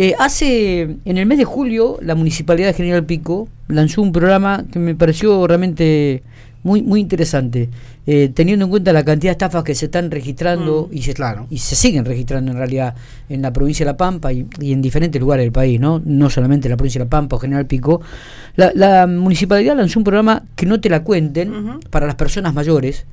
Eh, hace, en el mes de julio, la Municipalidad de General Pico lanzó un programa que me pareció realmente muy, muy interesante, eh, teniendo en cuenta la cantidad de estafas que se están registrando Mm, y, se, claro. y se siguen registrando en realidad en la provincia de La Pampa y, y en diferentes lugares del país, ¿no? No solamente en la provincia de La Pampa o General Pico. La, la municipalidad lanzó un programa que no te la cuenten para las personas mayores,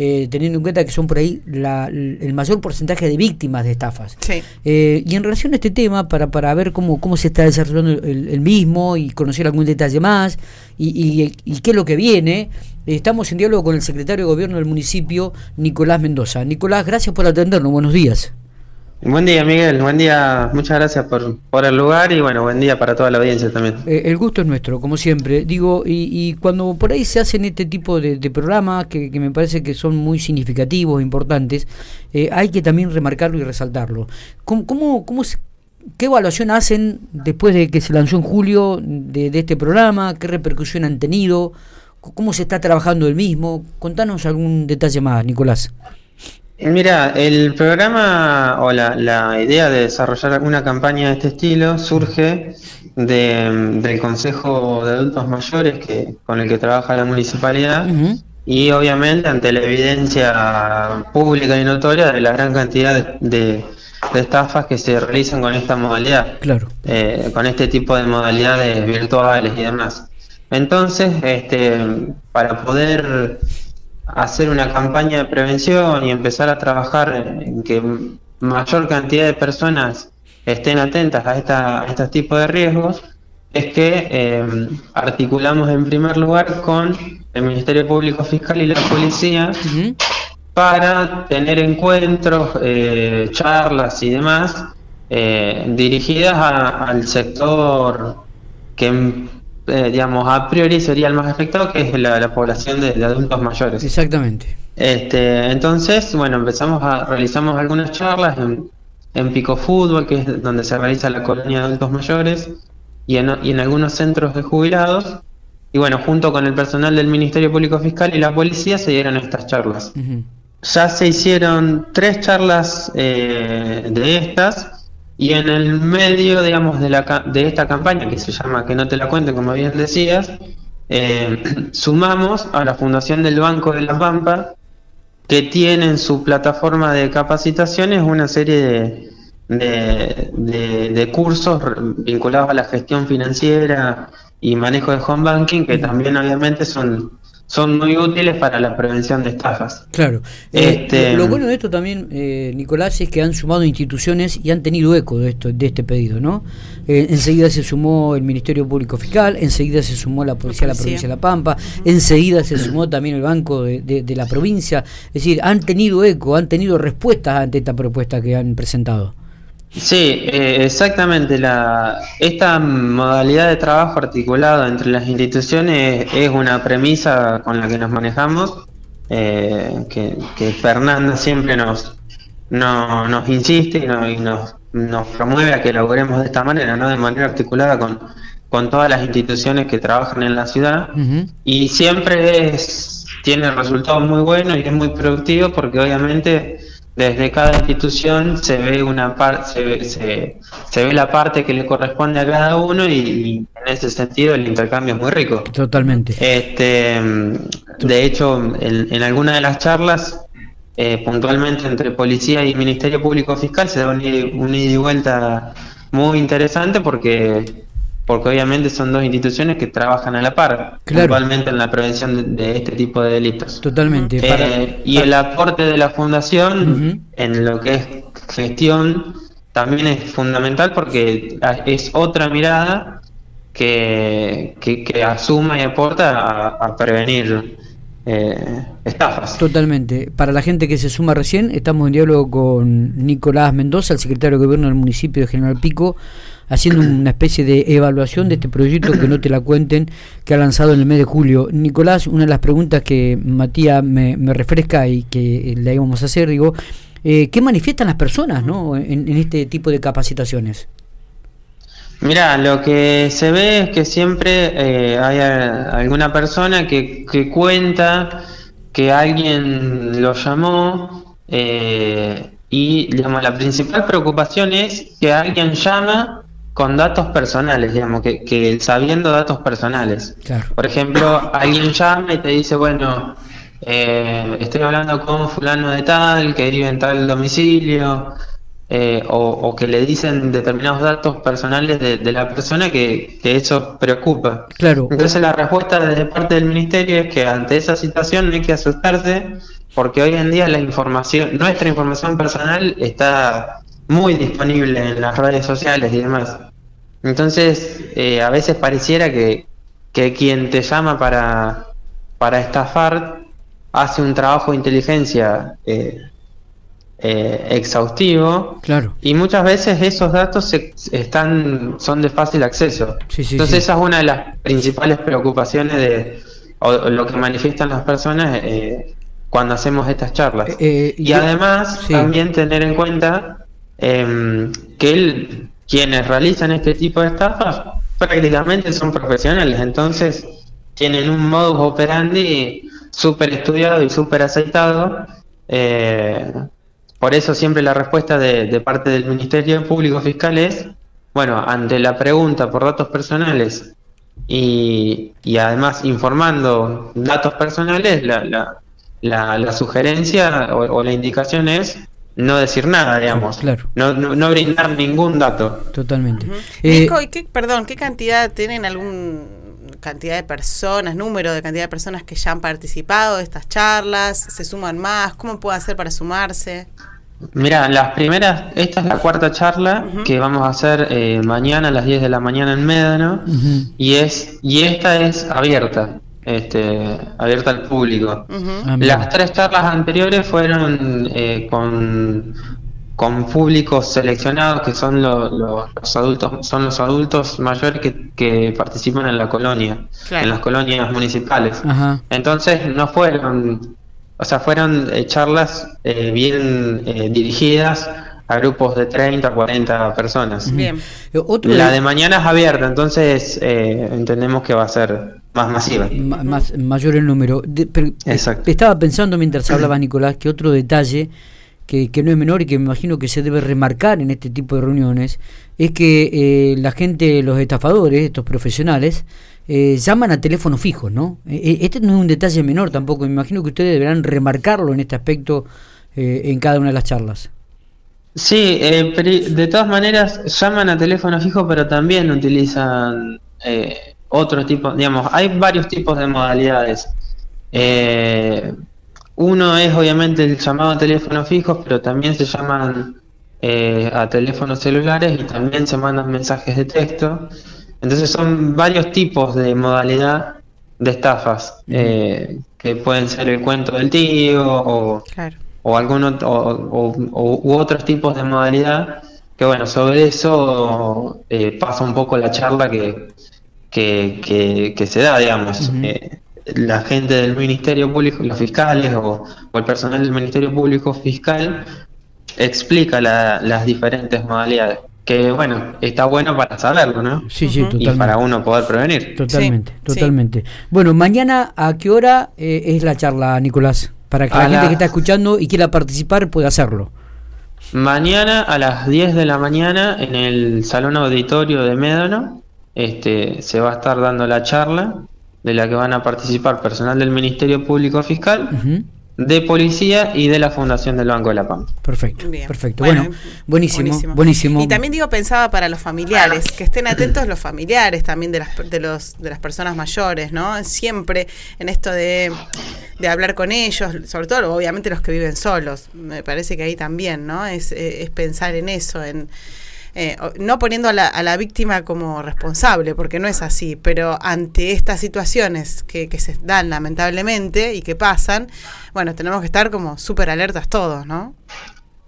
eh, teniendo en cuenta que son por ahí la- el mayor porcentaje de víctimas de estafas. Sí. Eh, y en relación a este tema, para, para ver cómo, cómo se está desarrollando el, el mismo y conocer algún detalle más y, y- y qué es lo que viene, estamos en diálogo con el secretario de Gobierno del municipio, Nicolás Mendoza. Nicolás, gracias por atendernos. Buenos días. Buen día, Miguel. Buen día. Muchas gracias por, por el lugar y bueno, buen día para toda la audiencia también. Eh, el gusto es nuestro, como siempre. Digo, y, y cuando por ahí se hacen este tipo de, programas que, me parece que son muy significativos, importantes, eh, hay que también remarcarlo y resaltarlo. ¿Cómo, ¿Qué evaluación hacen después de que se lanzó en julio de, este programa? ¿Qué repercusión han tenido? ¿Cómo se está trabajando el mismo? Contanos algún detalle más, Nicolás. Mira, el programa o la, la idea de desarrollar una campaña de este estilo surge de- del Consejo de Adultos Mayores que, con el que trabaja la municipalidad y obviamente ante la evidencia pública y notoria de la gran cantidad de, de- de estafas que se realizan con esta modalidad. Claro. eh, con este tipo de modalidades virtuales y demás. Entonces, este, para poder hacer una campaña de prevención y empezar a trabajar en que mayor cantidad de personas estén atentas a, esta, a estos tipos de riesgos, es que eh, articulamos en primer lugar con el Ministerio Público Fiscal y la Policía para tener encuentros, eh, charlas y demás eh, dirigidas a- al sector que, eh, digamos, a priori sería el más afectado, que es la, la población de, de adultos mayores. Exactamente. Este, entonces, bueno, empezamos a realizamos algunas charlas en, en Pico Fútbol, que es donde se realiza la colonia de adultos mayores, y en, y en algunos centros de jubilados. Y bueno, junto con el personal del Ministerio Público Fiscal y la policía se dieron estas charlas. Ya se hicieron tres charlas eh, de estas y en el medio, digamos, de, la, de esta campaña que se llama Que no te la cuenten, como bien decías, eh, sumamos a la Fundación del Banco de la Pampa que tiene en su plataforma de capacitaciones una serie de, de, cursos vinculados a la gestión financiera y manejo de home banking que también obviamente son, son muy útiles para la prevención de estafas. Claro. Eh, Este- lo, lo bueno de esto también, eh, Nicolás, es que han sumado instituciones y han tenido eco de esto, de este pedido, ¿no? Eh, enseguida se sumó el Ministerio Público Fiscal, enseguida se sumó la Policía de la. Provincia de La Pampa, enseguida se sumó también el Banco de, de- de la provincia. Es decir, han tenido eco, han tenido respuestas ante esta propuesta que han presentado. Sí, eh, exactamente. La, esta modalidad de trabajo articulado entre las instituciones es una premisa con la que nos manejamos, eh, que, que Fernanda siempre nos, no- nos insiste y, no- y nos, nos promueve a que logremos de esta manera, ¿no? de manera articulada con, con todas las instituciones que trabajan en la ciudad. Y siempre es, tiene resultados muy buenos y es muy productivo porque obviamente desde cada institución se ve una parte se, ve- se, se ve la parte que le corresponde a cada uno y, y en ese sentido el intercambio es muy rico. Totalmente. Este, de hecho, en, en alguna de las charlas, eh, puntualmente entre policía y Ministerio Público Fiscal, se da un, un ida y vuelta muy interesante porque porque obviamente son dos instituciones que trabajan a la par, Claro. puntualmente en la prevención de, de este tipo de delitos. Totalmente. Eh, Para- y el aporte de la fundación en lo que es gestión también es fundamental porque es otra mirada que, que, que asuma y aporta a, a prevenir eh, estafas. Totalmente. Para la gente que se suma recién, estamos en diálogo con Nicolás Mendoza, el secretario de Gobierno del municipio de General Pico, haciendo una especie de evaluación de este proyecto que no te la cuenten, que ha lanzado en el mes de julio. Nicolás, una de las preguntas que Matías me, refresca y que le íbamos a hacer, digo, eh, ¿qué manifiestan las personas ¿no? en, este tipo de capacitaciones? Mira, lo que se ve es que siempre eh, hay alguna persona que, que cuenta que alguien lo llamó eh, y digamos, la principal preocupación es que alguien llama con datos personales, digamos, que, que sabiendo datos personales. Por ejemplo, alguien llama y te dice, bueno, eh, estoy hablando con fulano de tal, que vive en tal domicilio, eh, o, que le dicen determinados datos personales de, la persona que, eso preocupa. Claro. Entonces la respuesta de parte del ministerio es que ante esa situación no hay que asustarse, porque hoy en día la información, nuestra información personal está muy disponible en las redes sociales y demás. Entonces, eh, a veces pareciera que, que quien te llama para, para estafar hace un trabajo de inteligencia eh, eh, exhaustivo claro. y muchas veces esos datos están son de fácil acceso. Entonces esa es una de las principales preocupaciones de o, lo que manifiestan las personas eh, cuando hacemos estas charlas. y además también tener en cuenta em, que el, quienes realizan este tipo de estafas prácticamente son profesionales, entonces tienen un modus operandi súper estudiado y súper aceitado. Eh, por eso siempre la respuesta de, parte del Ministerio Público Fiscal es, bueno, ante la pregunta por datos personales y, además informando datos personales, la, la, sugerencia o, la indicación es no decir nada, digamos. Claro. No, no, brindar ningún dato. Totalmente. Eh, qué, perdón, ¿qué cantidad tienen algún cantidad de personas, número de cantidad de personas que ya han participado de estas charlas? ¿Se suman más? ¿Cómo puede hacer para sumarse? Mira, las primeras, esta es la cuarta charla que vamos a hacer eh, mañana a las 10 de la mañana en Médano y es y esta es abierta, este, abierta al público. Ah, las tres charlas anteriores fueron eh, con con públicos seleccionados que son los adultos son los adultos mayores que, participan en la colonia en las colonias municipales. Entonces no fueron o sea fueron eh, charlas eh, bien eh, dirigidas a grupos de 30 40 personas. Bien. La de mañana es abierta entonces entendemos que va a ser más masiva más mayor el número Exacto. estaba pensando mientras hablaba Nicolás que otro detalle que, no es menor y que me imagino que se debe remarcar en este tipo de reuniones, es que eh, la gente, los estafadores, estos profesionales, eh, llaman a teléfono fijo, ¿no? Eh, este no es un detalle menor tampoco, me imagino que ustedes deberán remarcarlo en este aspecto en cada una de las charlas. Sí, de todas maneras llaman a teléfono fijo, pero también utilizan otro tipo, digamos, hay varios tipos de modalidades. Eh, uno es obviamente el llamado a teléfonos fijos, pero también se llaman eh, a teléfonos celulares y también se mandan mensajes de texto. Entonces son varios tipos de modalidad de estafas, eh, que pueden ser el cuento del tío o, o, algún o, u otros tipos de modalidad. Que bueno, sobre eso eh, pasa un poco la charla que, que, que, se da, digamos la gente del Ministerio Público, los fiscales o, el personal del Ministerio Público Fiscal explica las diferentes modalidades. Que bueno, está bueno para saberlo, ¿no? Sí, sí, totalmente. Y para uno poder prevenir. Totalmente, totalmente. Bueno, mañana, ¿a qué hora eh, es la charla, Nicolás? Para que la, gente que está escuchando y quiera participar pueda hacerlo. Mañana a las 10 de la mañana en el Salón Auditorio de Médano este, se va a estar dando la charla de la que van a participar personal del Ministerio Público Fiscal, de Policía y de la Fundación del Banco de la Pampa. Perfecto, perfecto. Bueno, buenísimo, buenísimo, Y también digo, pensaba para los familiares, que estén atentos los familiares también de las, de los, de las personas mayores, ¿no? Siempre en esto de, de hablar con ellos, sobre todo obviamente los que viven solos, me parece que ahí también, ¿no? Es, es pensar en eso, en eh, no poniendo a la, a la, víctima como responsable, porque no es así, pero ante estas situaciones que, que se dan lamentablemente y que pasan, bueno, tenemos que estar como súper alertas todos, ¿no?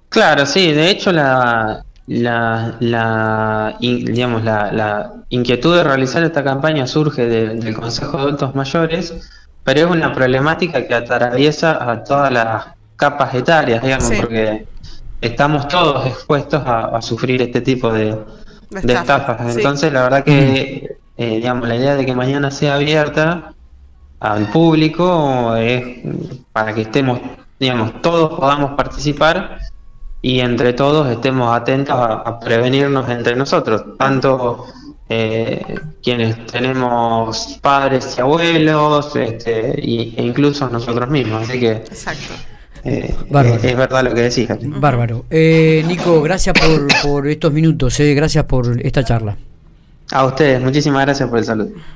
Claro, sí, de hecho la, la, la digamos, la, la, inquietud de realizar esta campaña surge del Consejo de Adultos Mayores, pero es una problemática que atraviesa a todas las capas etarias, digamos, porque estamos todos expuestos a, sufrir este tipo de, estafas. Entonces, la verdad que, eh, digamos, la idea de que mañana sea abierta al público es para que estemos, digamos, todos podamos participar y entre todos estemos atentos a, prevenirnos entre nosotros, tanto eh, quienes tenemos padres y abuelos este, y, e incluso nosotros mismos. Así que Exacto. Eh, es verdad lo que decís. Bárbaro. Eh, Nico, gracias por, por estos minutos, eh, gracias por esta charla. A ustedes, muchísimas gracias por el saludo.